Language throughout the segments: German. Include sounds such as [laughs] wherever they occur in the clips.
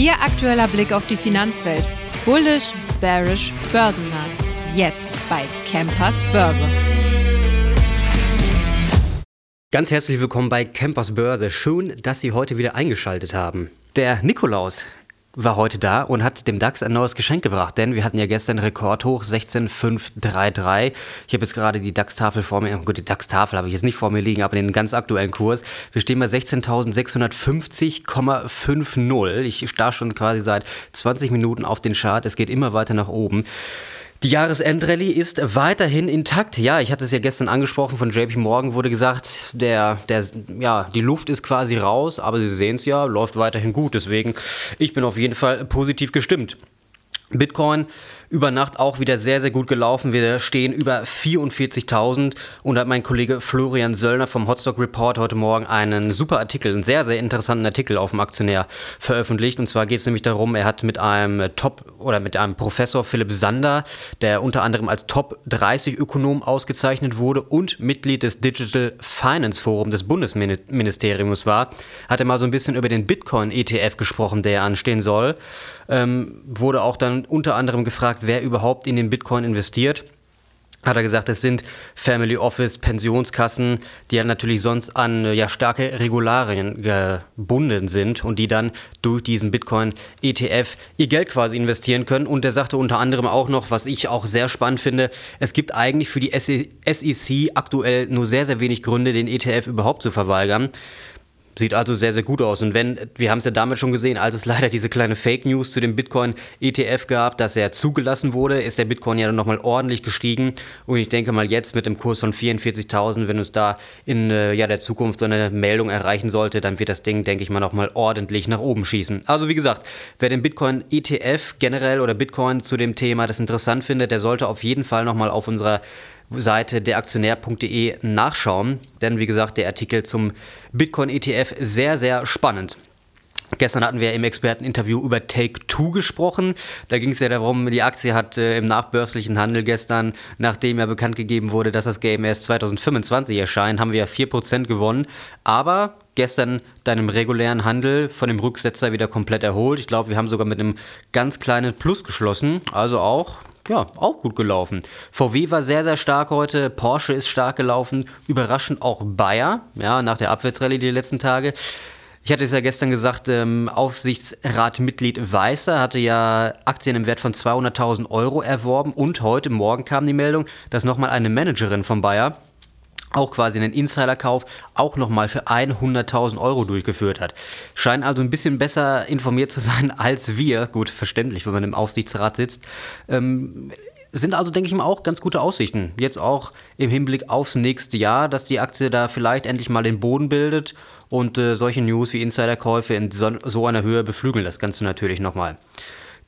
Ihr aktueller Blick auf die Finanzwelt. Bullish, bearish, börsennah. Jetzt bei Campers Börse. Ganz herzlich willkommen bei Campers Börse. Schön, dass Sie heute wieder eingeschaltet haben. Der Nikolaus war heute da und hat dem DAX ein neues Geschenk gebracht, denn wir hatten ja gestern Rekordhoch 16,533. Ich habe jetzt gerade die DAX-Tafel vor mir, gut, die DAX-Tafel habe ich jetzt nicht vor mir liegen, aber den ganz aktuellen Kurs. Wir stehen bei 16.650,50. Ich starre schon quasi seit 20 Minuten auf den Chart. Es geht immer weiter nach oben. Die Jahresendrallye ist weiterhin intakt. Ja, ich hatte es ja gestern angesprochen, von JP Morgan wurde gesagt, der, der, ja, die Luft ist quasi raus, aber Sie sehen es ja, läuft weiterhin gut. Deswegen, ich bin auf jeden Fall positiv gestimmt. Bitcoin über Nacht auch wieder sehr, sehr gut gelaufen. Wir stehen über 44.000 und hat mein Kollege Florian Söllner vom Hotstock Report heute Morgen einen super Artikel, einen sehr, sehr interessanten Artikel auf dem Aktionär veröffentlicht. Und zwar geht es nämlich darum, er hat mit einem Top oder mit einem Professor Philipp Sander, der unter anderem als Top 30 Ökonom ausgezeichnet wurde und Mitglied des Digital Finance Forum des Bundesministeriums war, hat er mal so ein bisschen über den Bitcoin ETF gesprochen, der anstehen soll. Ähm, wurde auch dann unter anderem gefragt, wer überhaupt in den Bitcoin investiert hat er gesagt, es sind Family Office, Pensionskassen, die ja natürlich sonst an ja, starke Regularien gebunden sind und die dann durch diesen Bitcoin-ETF ihr Geld quasi investieren können. Und er sagte unter anderem auch noch, was ich auch sehr spannend finde, es gibt eigentlich für die SEC aktuell nur sehr, sehr wenig Gründe, den ETF überhaupt zu verweigern. Sieht also sehr, sehr gut aus. Und wenn, wir haben es ja damit schon gesehen, als es leider diese kleine Fake News zu dem Bitcoin-ETF gab, dass er zugelassen wurde, ist der Bitcoin ja dann nochmal ordentlich gestiegen. Und ich denke mal jetzt mit dem Kurs von 44.000, wenn uns da in äh, ja, der Zukunft so eine Meldung erreichen sollte, dann wird das Ding, denke ich mal, nochmal ordentlich nach oben schießen. Also wie gesagt, wer den Bitcoin-ETF generell oder Bitcoin zu dem Thema das interessant findet, der sollte auf jeden Fall nochmal auf unserer Seite deraktionär.de nachschauen, denn wie gesagt, der Artikel zum Bitcoin-ETF sehr, sehr spannend. Gestern hatten wir im Experteninterview über Take-Two gesprochen. Da ging es ja darum, die Aktie hat äh, im nachbörslichen Handel gestern, nachdem ja bekannt gegeben wurde, dass das Game erst 2025 erscheint, haben wir ja 4% gewonnen. Aber gestern dann im regulären Handel von dem Rücksetzer wieder komplett erholt. Ich glaube, wir haben sogar mit einem ganz kleinen Plus geschlossen. Also auch ja, auch gut gelaufen. VW war sehr, sehr stark heute, Porsche ist stark gelaufen, überraschend auch Bayer, ja, nach der Abwärtsrallye die letzten Tage. Ich hatte es ja gestern gesagt, ähm, Aufsichtsratmitglied Weißer hatte ja Aktien im Wert von 200.000 Euro erworben und heute Morgen kam die Meldung, dass nochmal eine Managerin von Bayer auch quasi einen Insiderkauf auch nochmal für 100.000 Euro durchgeführt hat. Scheint also ein bisschen besser informiert zu sein [laughs] als wir. Gut, verständlich, wenn man im Aufsichtsrat sitzt. Ähm, sind also, denke ich mal, auch ganz gute Aussichten. Jetzt auch im Hinblick aufs nächste Jahr, dass die Aktie da vielleicht endlich mal den Boden bildet und äh, solche News wie Insiderkäufe in so, so einer Höhe beflügeln das Ganze natürlich nochmal.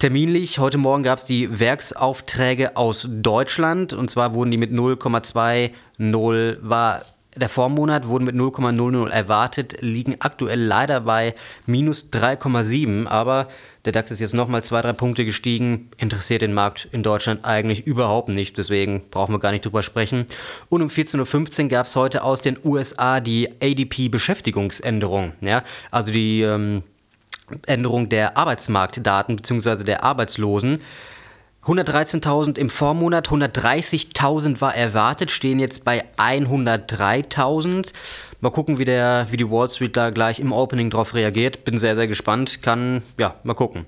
Terminlich, heute Morgen gab es die Werksaufträge aus Deutschland. Und zwar wurden die mit 0,20 war der Vormonat wurden mit 0,00 erwartet, liegen aktuell leider bei minus 3,7, aber der DAX ist jetzt nochmal zwei, drei Punkte gestiegen, interessiert den Markt in Deutschland eigentlich überhaupt nicht, deswegen brauchen wir gar nicht drüber sprechen. Und um 14.15 Uhr gab es heute aus den USA die ADP-Beschäftigungsänderung, ja, also die ähm, Änderung der Arbeitsmarktdaten bzw. der Arbeitslosen. 113.000 im Vormonat, 130.000 war erwartet, stehen jetzt bei 103.000. Mal gucken, wie, der, wie die Wall Street da gleich im Opening drauf reagiert. Bin sehr, sehr gespannt. Kann, ja, mal gucken.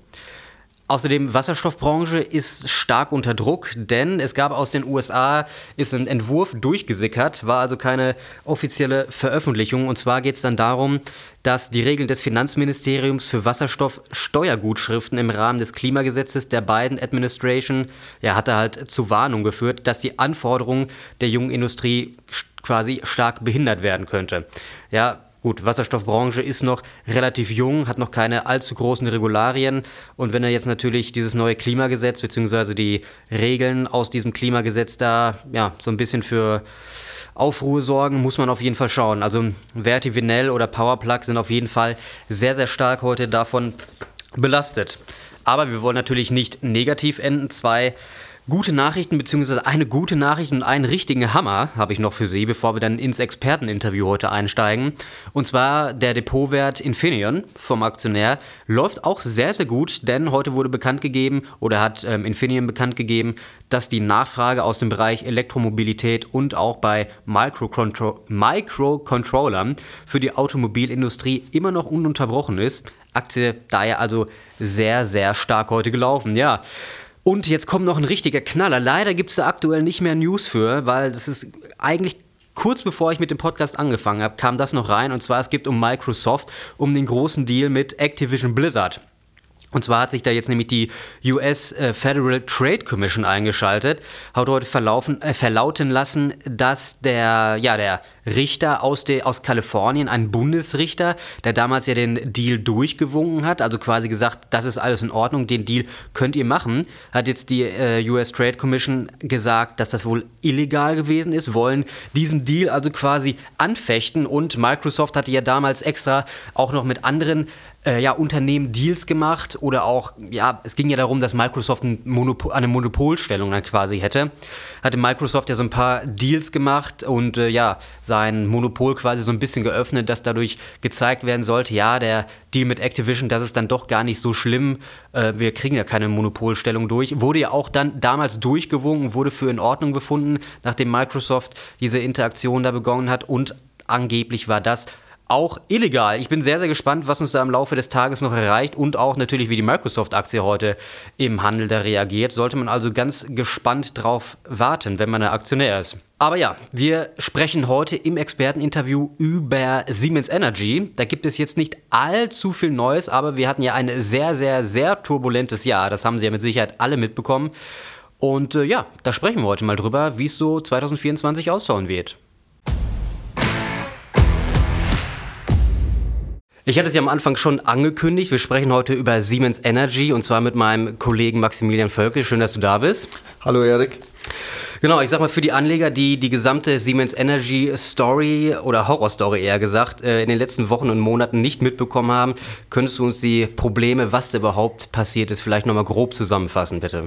Außerdem, Wasserstoffbranche ist stark unter Druck, denn es gab aus den USA, ist ein Entwurf durchgesickert, war also keine offizielle Veröffentlichung. Und zwar geht es dann darum, dass die Regeln des Finanzministeriums für Wasserstoffsteuergutschriften im Rahmen des Klimagesetzes der Biden Administration, ja, hatte halt zu Warnung geführt, dass die Anforderungen der jungen Industrie quasi stark behindert werden könnte. Ja, Gut, Wasserstoffbranche ist noch relativ jung, hat noch keine allzu großen Regularien. Und wenn er jetzt natürlich dieses neue Klimagesetz bzw. die Regeln aus diesem Klimagesetz da ja, so ein bisschen für Aufruhe sorgen, muss man auf jeden Fall schauen. Also Verti Vinell oder Powerplug sind auf jeden Fall sehr, sehr stark heute davon belastet. Aber wir wollen natürlich nicht negativ enden. Zwei Gute Nachrichten, beziehungsweise eine gute Nachricht und einen richtigen Hammer habe ich noch für Sie, bevor wir dann ins Experteninterview heute einsteigen. Und zwar der Depotwert Infineon vom Aktionär läuft auch sehr, sehr gut, denn heute wurde bekannt gegeben oder hat ähm, Infineon bekannt gegeben, dass die Nachfrage aus dem Bereich Elektromobilität und auch bei Microcontrollern für die Automobilindustrie immer noch ununterbrochen ist. Aktie daher also sehr, sehr stark heute gelaufen. Ja. Und jetzt kommt noch ein richtiger Knaller. Leider gibt es da aktuell nicht mehr News für, weil das ist eigentlich kurz bevor ich mit dem Podcast angefangen habe, kam das noch rein. Und zwar es geht um Microsoft, um den großen Deal mit Activision Blizzard. Und zwar hat sich da jetzt nämlich die US äh, Federal Trade Commission eingeschaltet, hat heute verlaufen, äh, verlauten lassen, dass der, ja, der Richter aus, de, aus Kalifornien, ein Bundesrichter, der damals ja den Deal durchgewunken hat, also quasi gesagt, das ist alles in Ordnung, den Deal könnt ihr machen, hat jetzt die äh, US Trade Commission gesagt, dass das wohl illegal gewesen ist, wollen diesen Deal also quasi anfechten. Und Microsoft hatte ja damals extra auch noch mit anderen äh, ja, Unternehmen Deals gemacht oder auch, ja, es ging ja darum, dass Microsoft ein Monopol, eine Monopolstellung dann quasi hätte. Hatte Microsoft ja so ein paar Deals gemacht und äh, ja, sein Monopol quasi so ein bisschen geöffnet, dass dadurch gezeigt werden sollte, ja, der Deal mit Activision, das ist dann doch gar nicht so schlimm. Äh, wir kriegen ja keine Monopolstellung durch. Wurde ja auch dann damals durchgewunken, wurde für in Ordnung befunden, nachdem Microsoft diese Interaktion da begonnen hat und angeblich war das auch illegal. Ich bin sehr, sehr gespannt, was uns da im Laufe des Tages noch erreicht und auch natürlich, wie die Microsoft-Aktie heute im Handel da reagiert. Sollte man also ganz gespannt drauf warten, wenn man ein Aktionär ist. Aber ja, wir sprechen heute im Experteninterview über Siemens Energy. Da gibt es jetzt nicht allzu viel Neues, aber wir hatten ja ein sehr, sehr, sehr turbulentes Jahr. Das haben Sie ja mit Sicherheit alle mitbekommen. Und äh, ja, da sprechen wir heute mal drüber, wie es so 2024 ausschauen wird. Ich hatte es ja am Anfang schon angekündigt. Wir sprechen heute über Siemens Energy und zwar mit meinem Kollegen Maximilian Völkel. Schön, dass du da bist. Hallo Erik. Genau, ich sag mal für die Anleger, die die gesamte Siemens Energy Story oder Horror Story eher gesagt äh, in den letzten Wochen und Monaten nicht mitbekommen haben, könntest du uns die Probleme, was da überhaupt passiert ist, vielleicht nochmal grob zusammenfassen, bitte?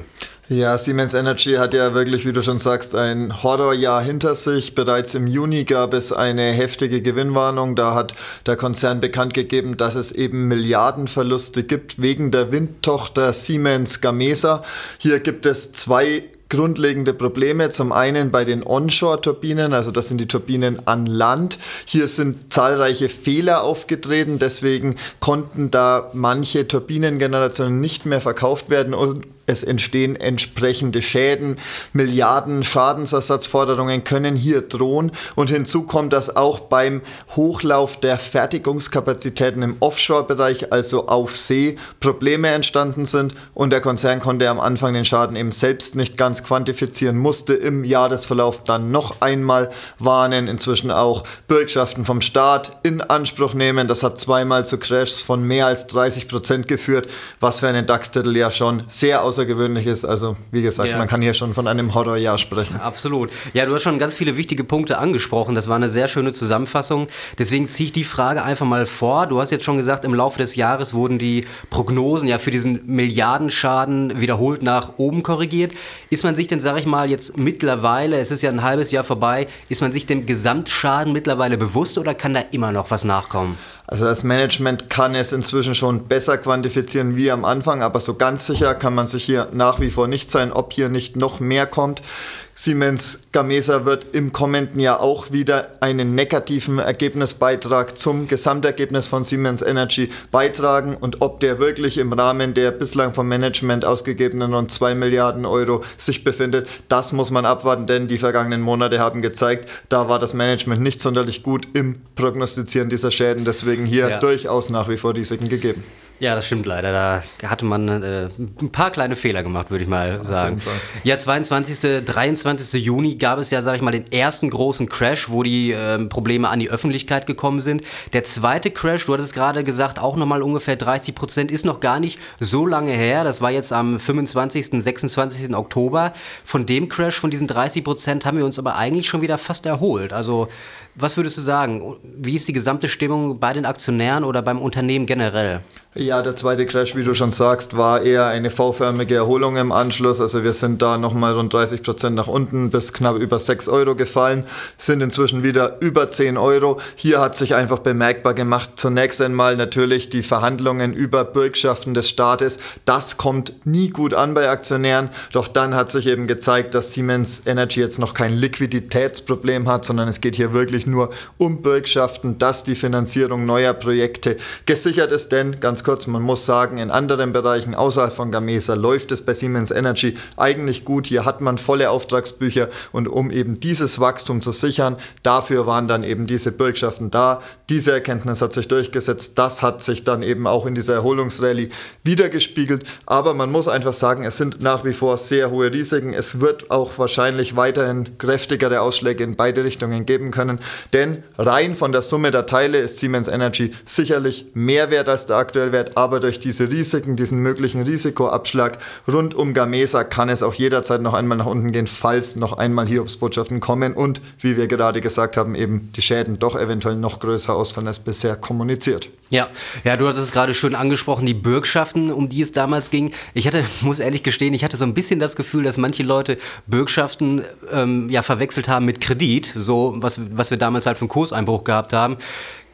Ja, Siemens Energy hat ja wirklich, wie du schon sagst, ein Horrorjahr hinter sich. Bereits im Juni gab es eine heftige Gewinnwarnung. Da hat der Konzern bekannt gegeben, dass es eben Milliardenverluste gibt wegen der Windtochter Siemens Gamesa. Hier gibt es zwei grundlegende Probleme. Zum einen bei den Onshore-Turbinen, also das sind die Turbinen an Land. Hier sind zahlreiche Fehler aufgetreten, deswegen konnten da manche Turbinengenerationen nicht mehr verkauft werden und es entstehen entsprechende Schäden. Milliarden Schadensersatzforderungen können hier drohen. Und hinzu kommt, dass auch beim Hochlauf der Fertigungskapazitäten im Offshore-Bereich, also auf See, Probleme entstanden sind. Und der Konzern konnte am Anfang den Schaden eben selbst nicht ganz quantifizieren, musste im Jahresverlauf dann noch einmal warnen, inzwischen auch Bürgschaften vom Staat in Anspruch nehmen. Das hat zweimal zu Crashs von mehr als 30 Prozent geführt, was für einen DAX-Titel ja schon sehr aus Außergewöhnliches. Also, wie gesagt, ja. man kann hier schon von einem Horrorjahr sprechen. Absolut. Ja, du hast schon ganz viele wichtige Punkte angesprochen. Das war eine sehr schöne Zusammenfassung. Deswegen ziehe ich die Frage einfach mal vor. Du hast jetzt schon gesagt, im Laufe des Jahres wurden die Prognosen ja für diesen Milliardenschaden wiederholt nach oben korrigiert. Ist man sich denn, sage ich mal, jetzt mittlerweile, es ist ja ein halbes Jahr vorbei, ist man sich dem Gesamtschaden mittlerweile bewusst oder kann da immer noch was nachkommen? Also das Management kann es inzwischen schon besser quantifizieren wie am Anfang, aber so ganz sicher kann man sich hier nach wie vor nicht sein, ob hier nicht noch mehr kommt. Siemens Gamesa wird im kommenden Jahr auch wieder einen negativen Ergebnisbeitrag zum Gesamtergebnis von Siemens Energy beitragen und ob der wirklich im Rahmen der bislang vom Management ausgegebenen rund 2 Milliarden Euro sich befindet, das muss man abwarten, denn die vergangenen Monate haben gezeigt, da war das Management nicht sonderlich gut im Prognostizieren dieser Schäden, deswegen hier ja. durchaus nach wie vor Risiken gegeben. Ja, das stimmt leider. Da hatte man äh, ein paar kleine Fehler gemacht, würde ich mal sagen. Ja, 22., 23. Juni gab es ja, sage ich mal, den ersten großen Crash, wo die äh, Probleme an die Öffentlichkeit gekommen sind. Der zweite Crash, du hattest gerade gesagt, auch nochmal ungefähr 30 Prozent, ist noch gar nicht so lange her. Das war jetzt am 25., 26. Oktober. Von dem Crash, von diesen 30 Prozent, haben wir uns aber eigentlich schon wieder fast erholt. Also, was würdest du sagen? Wie ist die gesamte Stimmung bei den Aktionären oder beim Unternehmen generell? Ja, der zweite Crash, wie du schon sagst, war eher eine V-förmige Erholung im Anschluss. Also wir sind da nochmal rund 30 Prozent nach unten bis knapp über 6 Euro gefallen, sind inzwischen wieder über 10 Euro. Hier hat sich einfach bemerkbar gemacht, zunächst einmal natürlich die Verhandlungen über Bürgschaften des Staates. Das kommt nie gut an bei Aktionären. Doch dann hat sich eben gezeigt, dass Siemens Energy jetzt noch kein Liquiditätsproblem hat, sondern es geht hier wirklich nur um Bürgschaften, dass die Finanzierung neuer Projekte gesichert ist. Denn ganz kurz, man muss sagen, in anderen Bereichen außerhalb von Gamesa läuft es bei Siemens Energy eigentlich gut. Hier hat man volle Auftragsbücher und um eben dieses Wachstum zu sichern, dafür waren dann eben diese Bürgschaften da. Diese Erkenntnis hat sich durchgesetzt. Das hat sich dann eben auch in dieser Erholungsrallye wiedergespiegelt. Aber man muss einfach sagen, es sind nach wie vor sehr hohe Risiken. Es wird auch wahrscheinlich weiterhin kräftigere Ausschläge in beide Richtungen geben können. Denn rein von der Summe der Teile ist Siemens Energy sicherlich mehr wert als der aktuell Wert, aber durch diese Risiken, diesen möglichen Risikoabschlag rund um Gamesa kann es auch jederzeit noch einmal nach unten gehen, falls noch einmal Hiobsbotschaften kommen und, wie wir gerade gesagt haben, eben die Schäden doch eventuell noch größer ausfallen als bisher kommuniziert. Ja, ja, du hattest es gerade schon angesprochen, die Bürgschaften, um die es damals ging. Ich hatte, [laughs] muss ehrlich gestehen, ich hatte so ein bisschen das Gefühl, dass manche Leute Bürgschaften ähm, ja verwechselt haben mit Kredit, so was, was wir damals halt für einen Kurseinbruch gehabt haben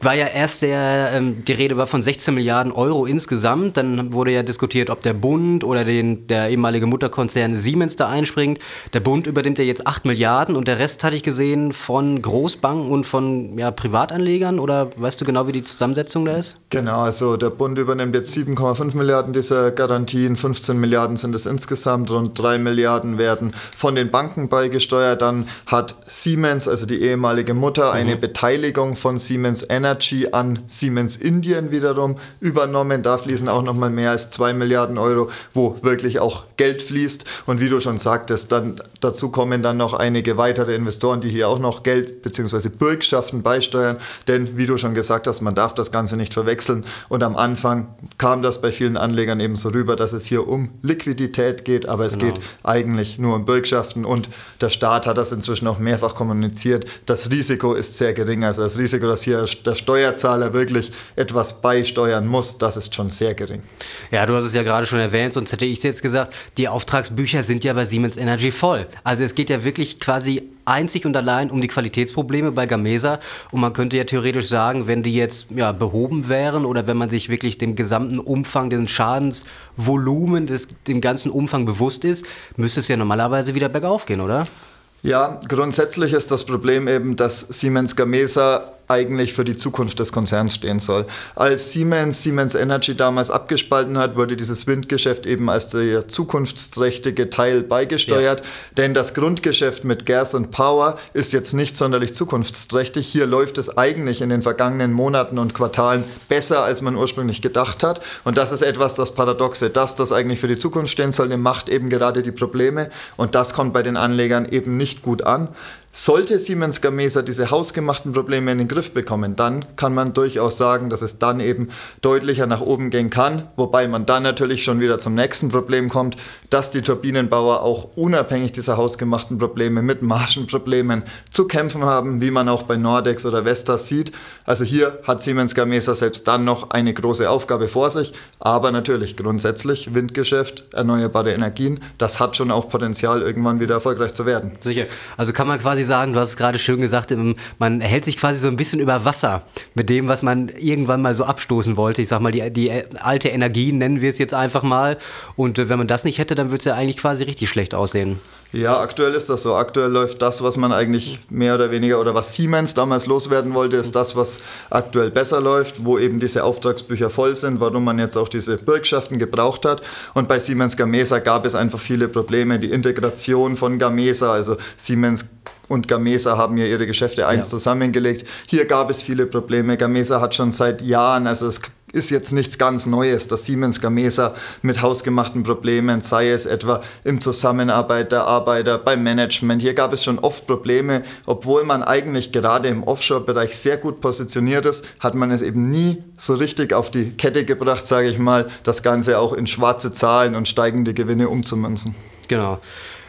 war ja erst der, ähm, die Rede war von 16 Milliarden Euro insgesamt. Dann wurde ja diskutiert, ob der Bund oder den, der ehemalige Mutterkonzern Siemens da einspringt. Der Bund übernimmt ja jetzt 8 Milliarden und der Rest hatte ich gesehen von Großbanken und von ja, Privatanlegern. Oder weißt du genau, wie die Zusammensetzung da ist? Genau, also der Bund übernimmt jetzt 7,5 Milliarden dieser Garantien. 15 Milliarden sind es insgesamt. Rund 3 Milliarden werden von den Banken beigesteuert. Dann hat Siemens, also die ehemalige Mutter, mhm. eine Beteiligung von Siemens Energy Energy an Siemens Indien wiederum übernommen. Da fließen auch nochmal mehr als 2 Milliarden Euro, wo wirklich auch Geld fließt. Und wie du schon sagtest, dann dazu kommen dann noch einige weitere Investoren, die hier auch noch Geld bzw. Bürgschaften beisteuern. Denn wie du schon gesagt hast, man darf das Ganze nicht verwechseln. Und am Anfang kam das bei vielen Anlegern eben so rüber, dass es hier um Liquidität geht, aber es genau. geht eigentlich nur um Bürgschaften. Und der Staat hat das inzwischen auch mehrfach kommuniziert. Das Risiko ist sehr gering. Also das Risiko, dass hier der Steuerzahler wirklich etwas beisteuern muss, das ist schon sehr gering. Ja, du hast es ja gerade schon erwähnt, sonst hätte ich es jetzt gesagt, die Auftragsbücher sind ja bei Siemens Energy voll. Also es geht ja wirklich quasi einzig und allein um die Qualitätsprobleme bei Gamesa und man könnte ja theoretisch sagen, wenn die jetzt ja, behoben wären oder wenn man sich wirklich dem gesamten Umfang, den Schadensvolumen, des, dem ganzen Umfang bewusst ist, müsste es ja normalerweise wieder bergauf gehen, oder? Ja, grundsätzlich ist das Problem eben, dass Siemens Gamesa eigentlich für die Zukunft des Konzerns stehen soll. Als Siemens Siemens Energy damals abgespalten hat, wurde dieses Windgeschäft eben als der zukunftsträchtige Teil beigesteuert, ja. denn das Grundgeschäft mit Gas und Power ist jetzt nicht sonderlich zukunftsträchtig. Hier läuft es eigentlich in den vergangenen Monaten und Quartalen besser, als man ursprünglich gedacht hat und das ist etwas das Paradoxe, dass das eigentlich für die Zukunft stehen soll, macht eben gerade die Probleme und das kommt bei den Anlegern eben nicht gut an. Sollte Siemens Gamesa diese hausgemachten Probleme in den Griff bekommen, dann kann man durchaus sagen, dass es dann eben deutlicher nach oben gehen kann, wobei man dann natürlich schon wieder zum nächsten Problem kommt, dass die Turbinenbauer auch unabhängig dieser hausgemachten Probleme mit Margenproblemen zu kämpfen haben, wie man auch bei Nordex oder Vestas sieht. Also hier hat Siemens Gamesa selbst dann noch eine große Aufgabe vor sich, aber natürlich grundsätzlich Windgeschäft, erneuerbare Energien, das hat schon auch Potenzial, irgendwann wieder erfolgreich zu werden. Sicher. Also kann man quasi sagen, du hast es gerade schön gesagt, man hält sich quasi so ein bisschen über Wasser mit dem, was man irgendwann mal so abstoßen wollte. Ich sag mal, die, die alte Energie nennen wir es jetzt einfach mal. Und äh, wenn man das nicht hätte, dann würde es ja eigentlich quasi richtig schlecht aussehen. Ja, aktuell ist das so. Aktuell läuft das, was man eigentlich mehr oder weniger oder was Siemens damals loswerden wollte, ist das, was aktuell besser läuft, wo eben diese Auftragsbücher voll sind, warum man jetzt auch diese Bürgschaften gebraucht hat. Und bei Siemens Gamesa gab es einfach viele Probleme. Die Integration von Gamesa, also Siemens und Gamesa haben ja ihre Geschäfte eins ja. zusammengelegt. Hier gab es viele Probleme. Gamesa hat schon seit Jahren, also es ist jetzt nichts ganz Neues, dass Siemens Gamesa mit hausgemachten Problemen, sei es etwa im Zusammenarbeit der Arbeiter, beim Management. Hier gab es schon oft Probleme, obwohl man eigentlich gerade im Offshore-Bereich sehr gut positioniert ist, hat man es eben nie so richtig auf die Kette gebracht, sage ich mal, das Ganze auch in schwarze Zahlen und steigende Gewinne umzumünzen. Genau.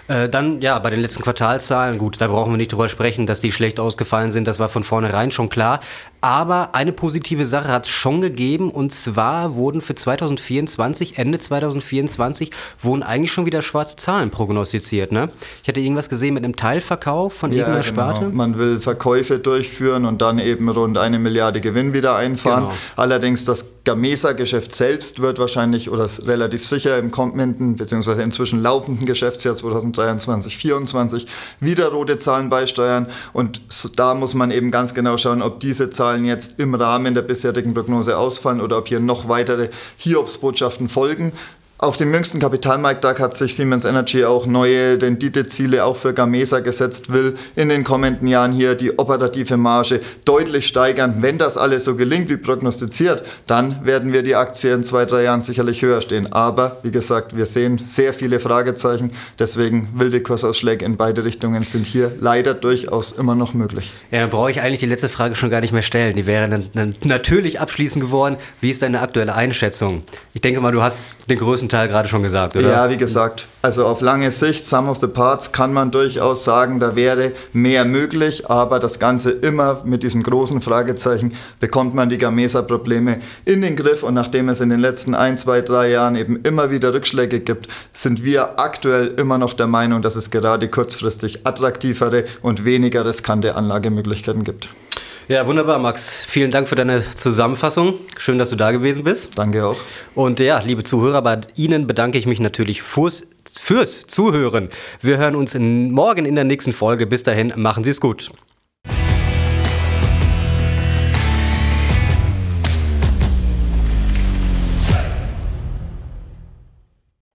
Äh, dann, ja, bei den letzten Quartalszahlen, gut, da brauchen wir nicht drüber sprechen, dass die schlecht ausgefallen sind, das war von vornherein schon klar. Aber eine positive Sache hat es schon gegeben und zwar wurden für 2024, Ende 2024, wurden eigentlich schon wieder schwarze Zahlen prognostiziert. Ne? Ich hatte irgendwas gesehen mit einem Teilverkauf von ja, irgendeiner genau. Sparte. Man will Verkäufe durchführen und dann eben rund eine Milliarde Gewinn wieder einfahren. Genau. Allerdings das Gamesa-Geschäft selbst wird wahrscheinlich oder ist relativ sicher im kommenden bzw. inzwischen laufenden Geschäftsjahr 2023 2024 wieder rote Zahlen beisteuern und da muss man eben ganz genau schauen, ob diese Zahlen jetzt im Rahmen der bisherigen Prognose ausfallen oder ob hier noch weitere Hiobsbotschaften folgen. Auf dem jüngsten Kapitalmarkttag hat sich Siemens Energy auch neue Renditeziele auch für Gamesa gesetzt, will in den kommenden Jahren hier die operative Marge deutlich steigern. Wenn das alles so gelingt wie prognostiziert, dann werden wir die Aktie in zwei, drei Jahren sicherlich höher stehen. Aber wie gesagt, wir sehen sehr viele Fragezeichen. Deswegen wilde Kursausschläge in beide Richtungen sind hier leider durchaus immer noch möglich. Ja, dann brauche ich eigentlich die letzte Frage schon gar nicht mehr stellen. Die wäre dann natürlich abschließend geworden. Wie ist deine aktuelle Einschätzung? Ich denke mal, du hast den größten größten Teil gerade schon gesagt, oder? Ja, wie gesagt, also auf lange Sicht, Sum of the Parts, kann man durchaus sagen, da wäre mehr möglich, aber das Ganze immer mit diesem großen Fragezeichen, bekommt man die Gamesa-Probleme in den Griff und nachdem es in den letzten ein, zwei, drei Jahren eben immer wieder Rückschläge gibt, sind wir aktuell immer noch der Meinung, dass es gerade kurzfristig attraktivere und weniger riskante Anlagemöglichkeiten gibt. Ja, wunderbar, Max. Vielen Dank für deine Zusammenfassung. Schön, dass du da gewesen bist. Danke auch. Und ja, liebe Zuhörer, bei Ihnen bedanke ich mich natürlich fürs, fürs Zuhören. Wir hören uns morgen in der nächsten Folge. Bis dahin, machen Sie es gut.